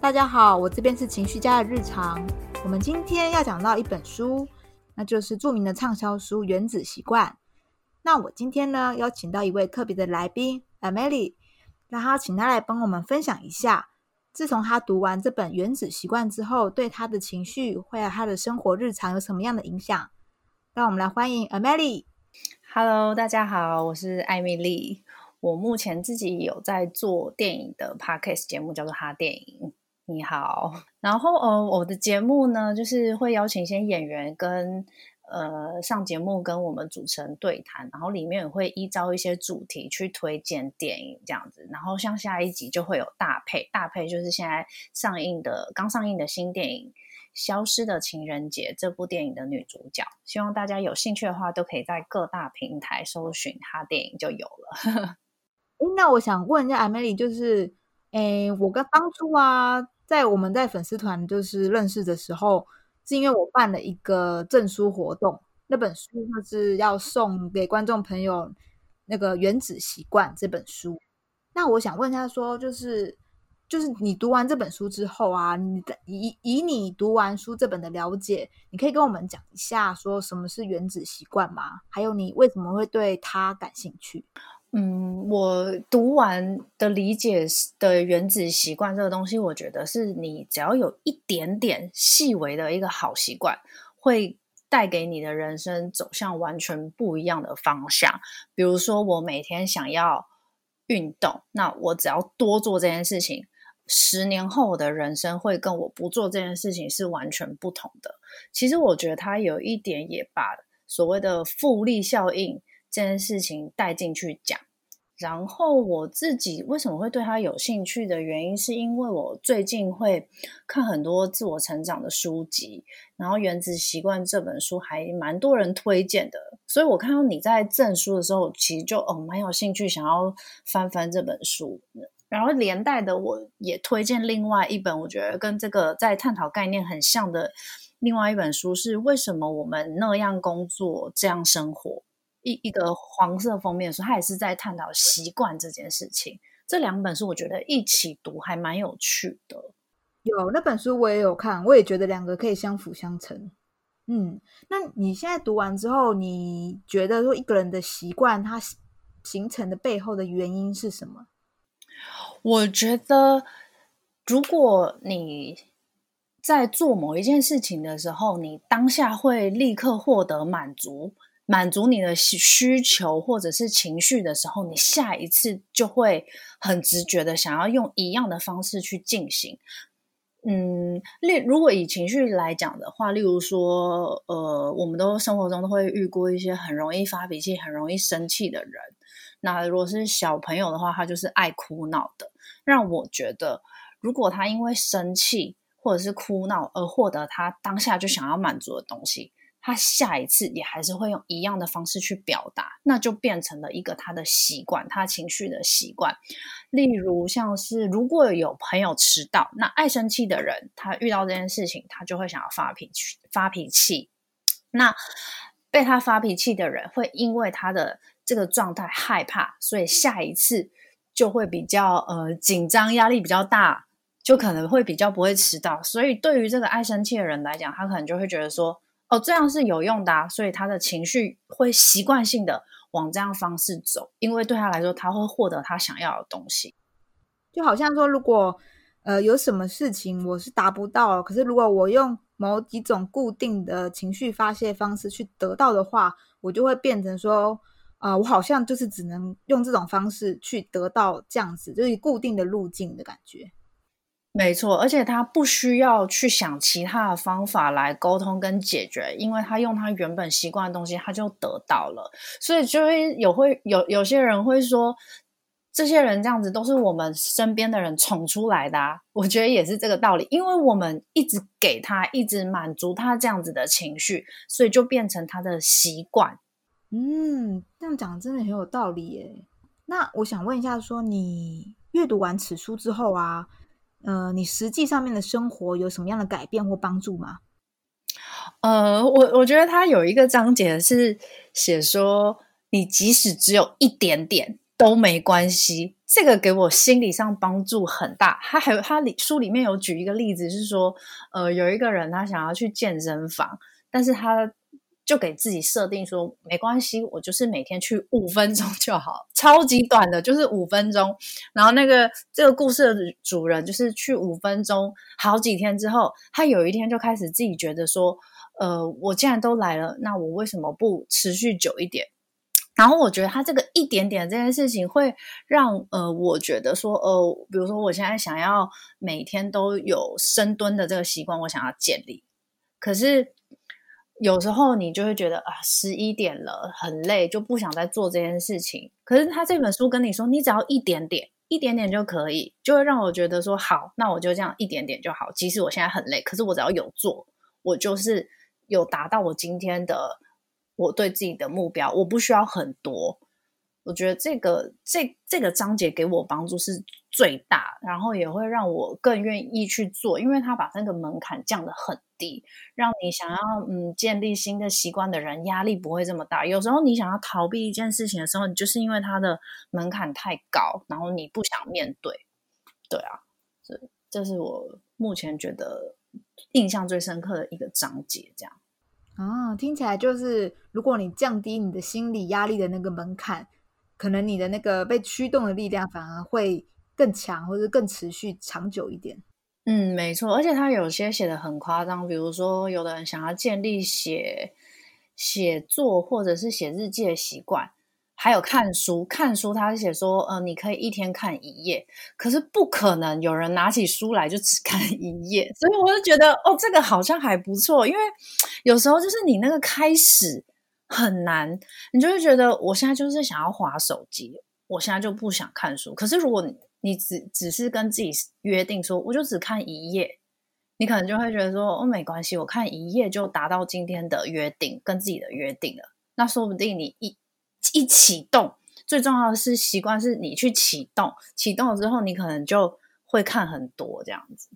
大家好，我这边是情绪家的日常。我们今天要讲到一本书，那就是著名的畅销书《原子习惯》。那我今天呢，邀请到一位特别的来宾 Emily，那他请他来帮我们分享一下，自从他读完这本《原子习惯》之后，对他的情绪或者他的生活日常有什么样的影响？让我们来欢迎 Emily。Hello，大家好，我是艾米丽。我目前自己有在做电影的 podcast 节目，叫做《哈电影》。你好，然后呃，我的节目呢，就是会邀请一些演员跟呃上节目跟我们主持人对谈，然后里面也会依照一些主题去推荐电影这样子。然后像下一集就会有大配，大配就是现在上映的刚上映的新电影《消失的情人节》这部电影的女主角。希望大家有兴趣的话，都可以在各大平台搜寻她电影就有了。那我想问一下，艾美丽，就是诶，我跟当初啊。在我们在粉丝团就是认识的时候，是因为我办了一个证书活动，那本书就是要送给观众朋友那个《原子习惯》这本书。那我想问一下，说就是就是你读完这本书之后啊，你的以以你读完书这本的了解，你可以跟我们讲一下，说什么是原子习惯吗？还有你为什么会对它感兴趣？嗯，我读完的理解的原子习惯这个东西，我觉得是你只要有一点点细微的一个好习惯，会带给你的人生走向完全不一样的方向。比如说，我每天想要运动，那我只要多做这件事情，十年后我的人生会跟我不做这件事情是完全不同的。其实我觉得它有一点也把所谓的复利效应。这件事情带进去讲，然后我自己为什么会对他有兴趣的原因，是因为我最近会看很多自我成长的书籍，然后《原子习惯》这本书还蛮多人推荐的，所以我看到你在证书的时候，其实就哦蛮有兴趣想要翻翻这本书，然后连带的我也推荐另外一本，我觉得跟这个在探讨概念很像的另外一本书是为什么我们那样工作这样生活。一一个黄色封面的书，他也是在探讨习惯这件事情。这两本书我觉得一起读还蛮有趣的。有那本书我也有看，我也觉得两个可以相辅相成。嗯，那你现在读完之后，你觉得说一个人的习惯它形成的背后的原因是什么？我觉得，如果你在做某一件事情的时候，你当下会立刻获得满足。满足你的需求或者是情绪的时候，你下一次就会很直觉的想要用一样的方式去进行。嗯，例如果以情绪来讲的话，例如说，呃，我们都生活中都会遇过一些很容易发脾气、很容易生气的人。那如果是小朋友的话，他就是爱哭闹的。让我觉得，如果他因为生气或者是哭闹而获得他当下就想要满足的东西。他下一次也还是会用一样的方式去表达，那就变成了一个他的习惯，他情绪的习惯。例如，像是如果有朋友迟到，那爱生气的人，他遇到这件事情，他就会想要发脾气。发脾气，那被他发脾气的人，会因为他的这个状态害怕，所以下一次就会比较呃紧张，压力比较大，就可能会比较不会迟到。所以，对于这个爱生气的人来讲，他可能就会觉得说。哦，这样是有用的，啊，所以他的情绪会习惯性的往这样方式走，因为对他来说，他会获得他想要的东西。就好像说，如果呃有什么事情我是达不到，可是如果我用某几种固定的情绪发泄方式去得到的话，我就会变成说，啊，我好像就是只能用这种方式去得到这样子，就是固定的路径的感觉。没错，而且他不需要去想其他的方法来沟通跟解决，因为他用他原本习惯的东西，他就得到了。所以就会有会有有些人会说，这些人这样子都是我们身边的人宠出来的。啊。我觉得也是这个道理，因为我们一直给他，一直满足他这样子的情绪，所以就变成他的习惯。嗯，这样讲真的很有道理耶。那我想问一下，说你阅读完此书之后啊？呃，你实际上面的生活有什么样的改变或帮助吗？呃，我我觉得他有一个章节是写说，你即使只有一点点，都没关系。这个给我心理上帮助很大。他还有他里书里面有举一个例子，是说，呃，有一个人他想要去健身房，但是他。就给自己设定说没关系，我就是每天去五分钟就好，超级短的，就是五分钟。然后那个这个故事的主人就是去五分钟，好几天之后，他有一天就开始自己觉得说，呃，我既然都来了，那我为什么不持续久一点？然后我觉得他这个一点点这件事情会让呃，我觉得说，呃，比如说我现在想要每天都有深蹲的这个习惯，我想要建立，可是。有时候你就会觉得啊，十一点了，很累，就不想再做这件事情。可是他这本书跟你说，你只要一点点，一点点就可以，就会让我觉得说，好，那我就这样一点点就好。即使我现在很累，可是我只要有做，我就是有达到我今天的我对自己的目标，我不需要很多。我觉得这个这这个章节给我帮助是最大，然后也会让我更愿意去做，因为他把那个门槛降得很低，让你想要嗯建立新的习惯的人压力不会这么大。有时候你想要逃避一件事情的时候，你就是因为它的门槛太高，然后你不想面对。对啊，这这是我目前觉得印象最深刻的一个章节。这样啊，听起来就是如果你降低你的心理压力的那个门槛。可能你的那个被驱动的力量反而会更强，或者更持续长久一点。嗯，没错，而且他有些写的很夸张，比如说有的人想要建立写写作或者是写日记的习惯，还有看书。看书他是写说，呃，你可以一天看一页，可是不可能有人拿起书来就只看一页。所以我就觉得，哦，这个好像还不错，因为有时候就是你那个开始。很难，你就会觉得我现在就是想要划手机，我现在就不想看书。可是如果你只只是跟自己约定说，我就只看一页，你可能就会觉得说，哦，没关系，我看一页就达到今天的约定，跟自己的约定了。那说不定你一一启动，最重要的是习惯是你去启动，启动了之后，你可能就会看很多这样子。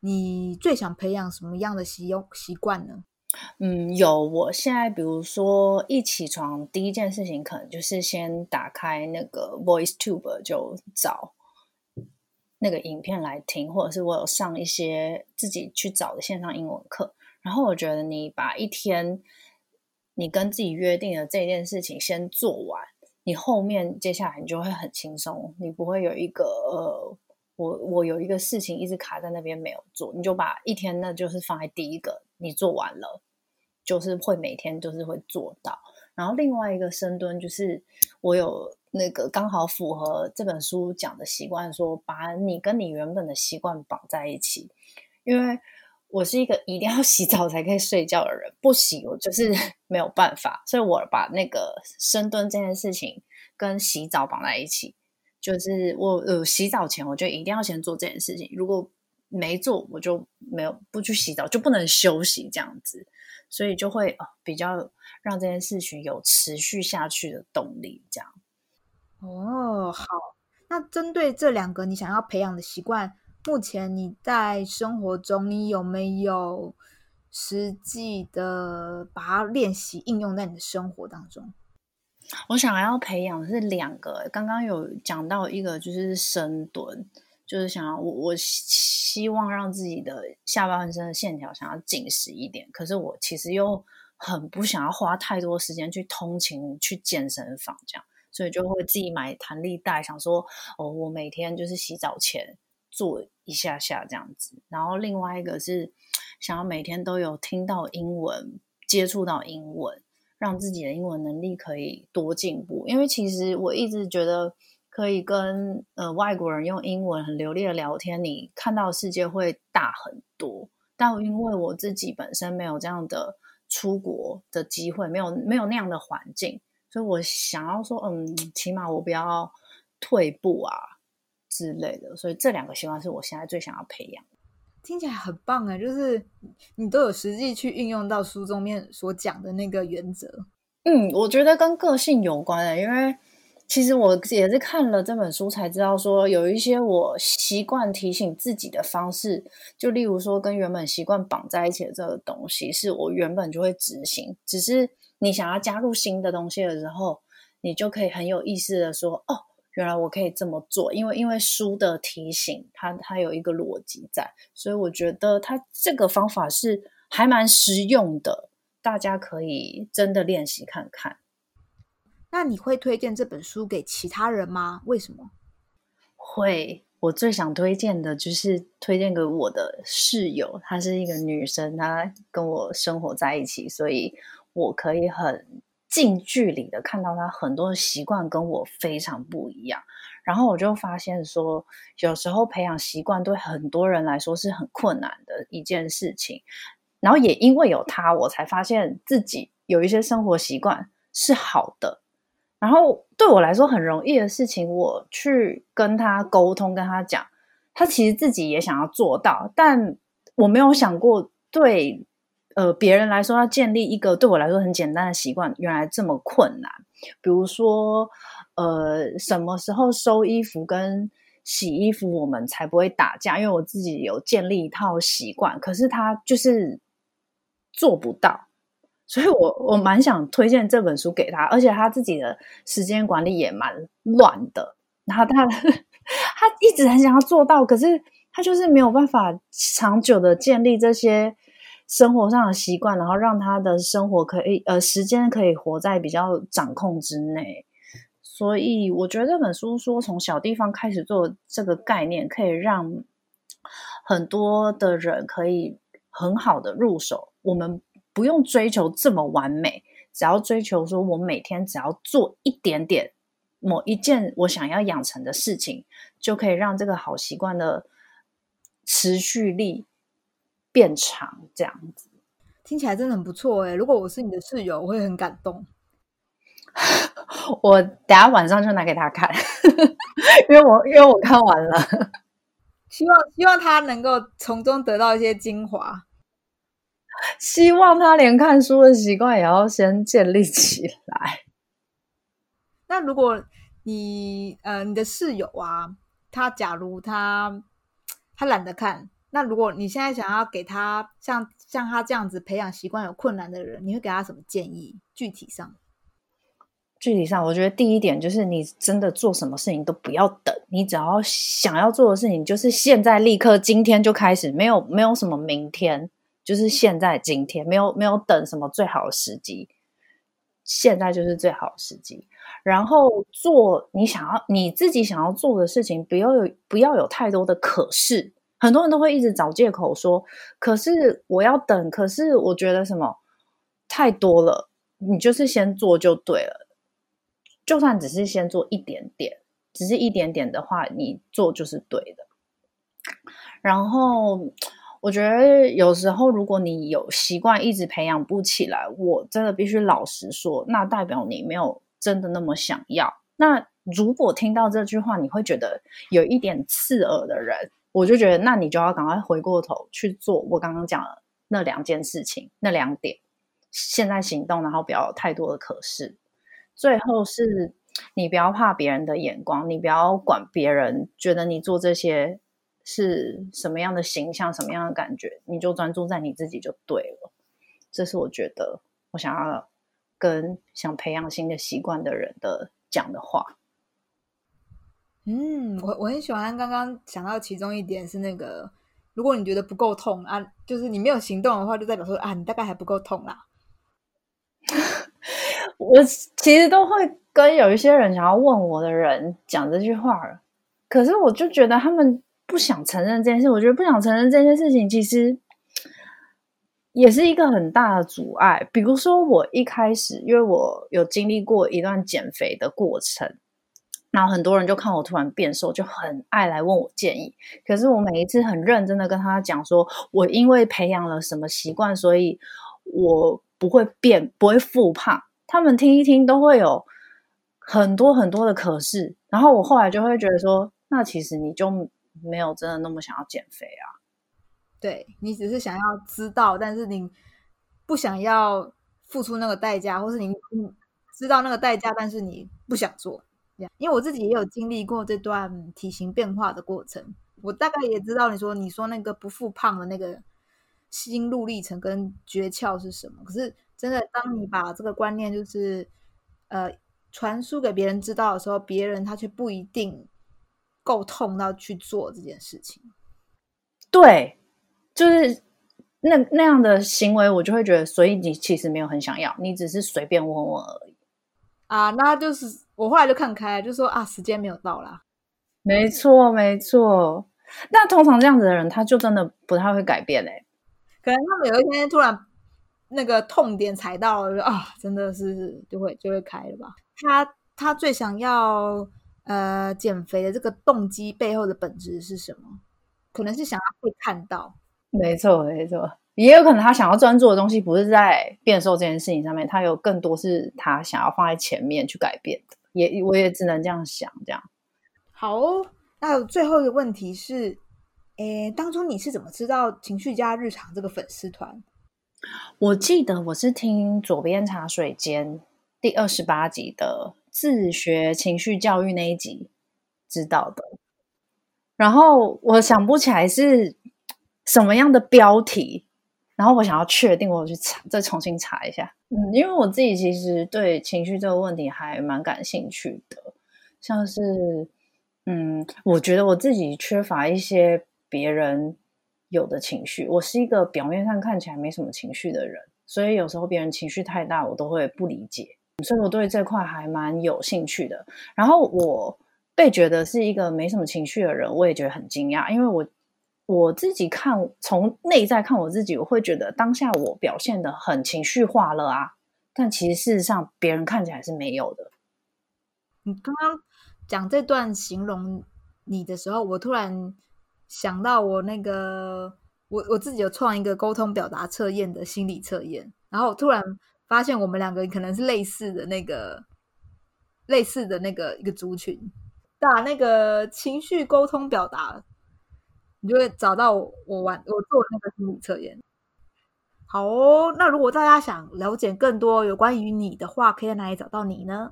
你最想培养什么样的习用习惯呢？嗯，有。我现在比如说一起床，第一件事情可能就是先打开那个 Voice Tube，就找那个影片来听，或者是我有上一些自己去找的线上英文课。然后我觉得你把一天你跟自己约定的这件事情先做完，你后面接下来你就会很轻松，你不会有一个呃，我我有一个事情一直卡在那边没有做，你就把一天那就是放在第一个。你做完了，就是会每天就是会做到。然后另外一个深蹲，就是我有那个刚好符合这本书讲的习惯，说把你跟你原本的习惯绑在一起。因为我是一个一定要 洗澡才可以睡觉的人，不洗我就是 没有办法。所以我把那个深蹲这件事情跟洗澡绑在一起，就是我呃洗澡前我就一定要先做这件事情。如果没做，我就没有不去洗澡，就不能休息这样子，所以就会哦比较让这件事情有持续下去的动力。这样哦，好，那针对这两个你想要培养的习惯，目前你在生活中你有没有实际的把它练习应用在你的生活当中？我想要培养的是两个，刚刚有讲到一个就是深蹲。就是想要我，我希望让自己的下半身的线条想要紧实一点，可是我其实又很不想要花太多时间去通勤去健身房这样，所以就会自己买弹力带，想说哦，我每天就是洗澡前做一下下这样子。然后另外一个是想要每天都有听到英文，接触到英文，让自己的英文能力可以多进步。因为其实我一直觉得。可以跟呃外国人用英文很流利的聊天，你看到世界会大很多。但因为我自己本身没有这样的出国的机会，没有没有那样的环境，所以我想要说，嗯，起码我不要退步啊之类的。所以这两个习惯是我现在最想要培养。听起来很棒哎，就是你都有实际去运用到书中面所讲的那个原则。嗯，我觉得跟个性有关的，因为。其实我也是看了这本书才知道，说有一些我习惯提醒自己的方式，就例如说跟原本习惯绑在一起的这个东西，是我原本就会执行。只是你想要加入新的东西的时候，你就可以很有意思的说：“哦，原来我可以这么做，因为因为书的提醒，它它有一个逻辑在，所以我觉得它这个方法是还蛮实用的，大家可以真的练习看看。那你会推荐这本书给其他人吗？为什么？会，我最想推荐的就是推荐给我的室友，她是一个女生，她跟我生活在一起，所以我可以很。近距离的看到他很多的习惯跟我非常不一样，然后我就发现说，有时候培养习惯对很多人来说是很困难的一件事情。然后也因为有他，我才发现自己有一些生活习惯是好的。然后对我来说很容易的事情，我去跟他沟通，跟他讲，他其实自己也想要做到，但我没有想过对。呃，别人来说要建立一个对我来说很简单的习惯，原来这么困难。比如说，呃，什么时候收衣服跟洗衣服，我们才不会打架？因为我自己有建立一套习惯，可是他就是做不到，所以我我蛮想推荐这本书给他，而且他自己的时间管理也蛮乱的。然后他 他一直很想要做到，可是他就是没有办法长久的建立这些。生活上的习惯，然后让他的生活可以呃时间可以活在比较掌控之内，所以我觉得这本书说从小地方开始做这个概念，可以让很多的人可以很好的入手。我们不用追求这么完美，只要追求说我每天只要做一点点某一件我想要养成的事情，就可以让这个好习惯的持续力。变长这样子，听起来真的很不错哎！如果我是你的室友，我会很感动。我等下晚上就拿给他看，因为我因为我看完了，希望希望他能够从中得到一些精华，希望他连看书的习惯也要先建立起来。那如果你呃你的室友啊，他假如他他懒得看。那如果你现在想要给他像像他这样子培养习惯有困难的人，你会给他什么建议？具体上，具体上，我觉得第一点就是你真的做什么事情都不要等，你只要想要做的事情就是现在立刻今天就开始，没有没有什么明天，就是现在今天，没有没有等什么最好的时机，现在就是最好的时机。然后做你想要你自己想要做的事情，不要有不要有太多的可是。很多人都会一直找借口说，可是我要等，可是我觉得什么太多了，你就是先做就对了。就算只是先做一点点，只是一点点的话，你做就是对的。然后我觉得有时候如果你有习惯一直培养不起来，我真的必须老实说，那代表你没有真的那么想要。那如果听到这句话，你会觉得有一点刺耳的人。我就觉得，那你就要赶快回过头去做我刚刚讲的那两件事情，那两点，现在行动，然后不要有太多的可是。最后是你不要怕别人的眼光，你不要管别人觉得你做这些是什么样的形象、什么样的感觉，你就专注在你自己就对了。这是我觉得我想要跟想培养新的习惯的人的讲的话。嗯，我我很喜欢刚刚想到其中一点是那个，如果你觉得不够痛啊，就是你没有行动的话，就代表说啊，你大概还不够痛啦。我其实都会跟有一些人想要问我的人讲这句话，可是我就觉得他们不想承认这件事。我觉得不想承认这件事情，其实也是一个很大的阻碍。比如说，我一开始因为我有经历过一段减肥的过程。然后很多人就看我突然变瘦，就很爱来问我建议。可是我每一次很认真的跟他讲，说我因为培养了什么习惯，所以我不会变，不会复胖。他们听一听都会有很多很多的可是。然后我后来就会觉得说，那其实你就没有真的那么想要减肥啊？对你只是想要知道，但是你不想要付出那个代价，或是你知道那个代价，但是你不想做。因为我自己也有经历过这段体型变化的过程，我大概也知道你说你说那个不复胖的那个心路历程跟诀窍是什么。可是真的，当你把这个观念就是呃传输给别人知道的时候，别人他却不一定够痛到去做这件事情。对，就是那那样的行为，我就会觉得，所以你其实没有很想要，你只是随便问问而已。啊，那就是我后来就看开，就说啊，时间没有到啦。没错，没错。那通常这样子的人，他就真的不太会改变嘞。可能他们有一天突然那个痛点踩到了，啊，真的是就会就会开了吧。他他最想要呃减肥的这个动机背后的本质是什么？可能是想要被看到。没错，没错。也有可能他想要专注的东西不是在变瘦这件事情上面，他有更多是他想要放在前面去改变的。也我也只能这样想，这样。好，那最后一个问题是，诶，当初你是怎么知道情绪加日常这个粉丝团？我记得我是听左边茶水间第二十八集的自学情绪教育那一集知道的，然后我想不起来是什么样的标题。然后我想要确定，我去查，再重新查一下。嗯，因为我自己其实对情绪这个问题还蛮感兴趣的，像是，嗯，我觉得我自己缺乏一些别人有的情绪。我是一个表面上看起来没什么情绪的人，所以有时候别人情绪太大，我都会不理解。所以我对这块还蛮有兴趣的。然后我被觉得是一个没什么情绪的人，我也觉得很惊讶，因为我。我自己看，从内在看我自己，我会觉得当下我表现的很情绪化了啊，但其实事实上别人看起来是没有的。你刚刚讲这段形容你的时候，我突然想到我那个我我自己有创一个沟通表达测验的心理测验，然后突然发现我们两个可能是类似的那个类似的那个一个族群，打那个情绪沟通表达。你就会找到我玩我做那个心理测验。好哦，那如果大家想了解更多有关于你的话，可以在哪里找到你呢？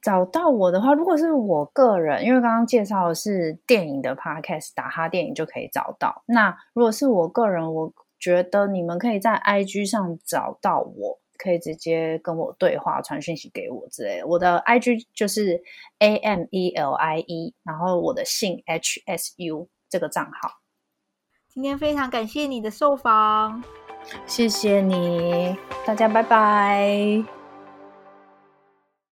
找到我的话，如果是我个人，因为刚刚介绍的是电影的 podcast，打哈电影就可以找到。那如果是我个人，我觉得你们可以在 IG 上找到我，可以直接跟我对话，传讯息给我之类的。我的 IG 就是 A M E L I E，然后我的姓 H S U。这个账号，今天非常感谢你的受访，谢谢你，大家拜拜。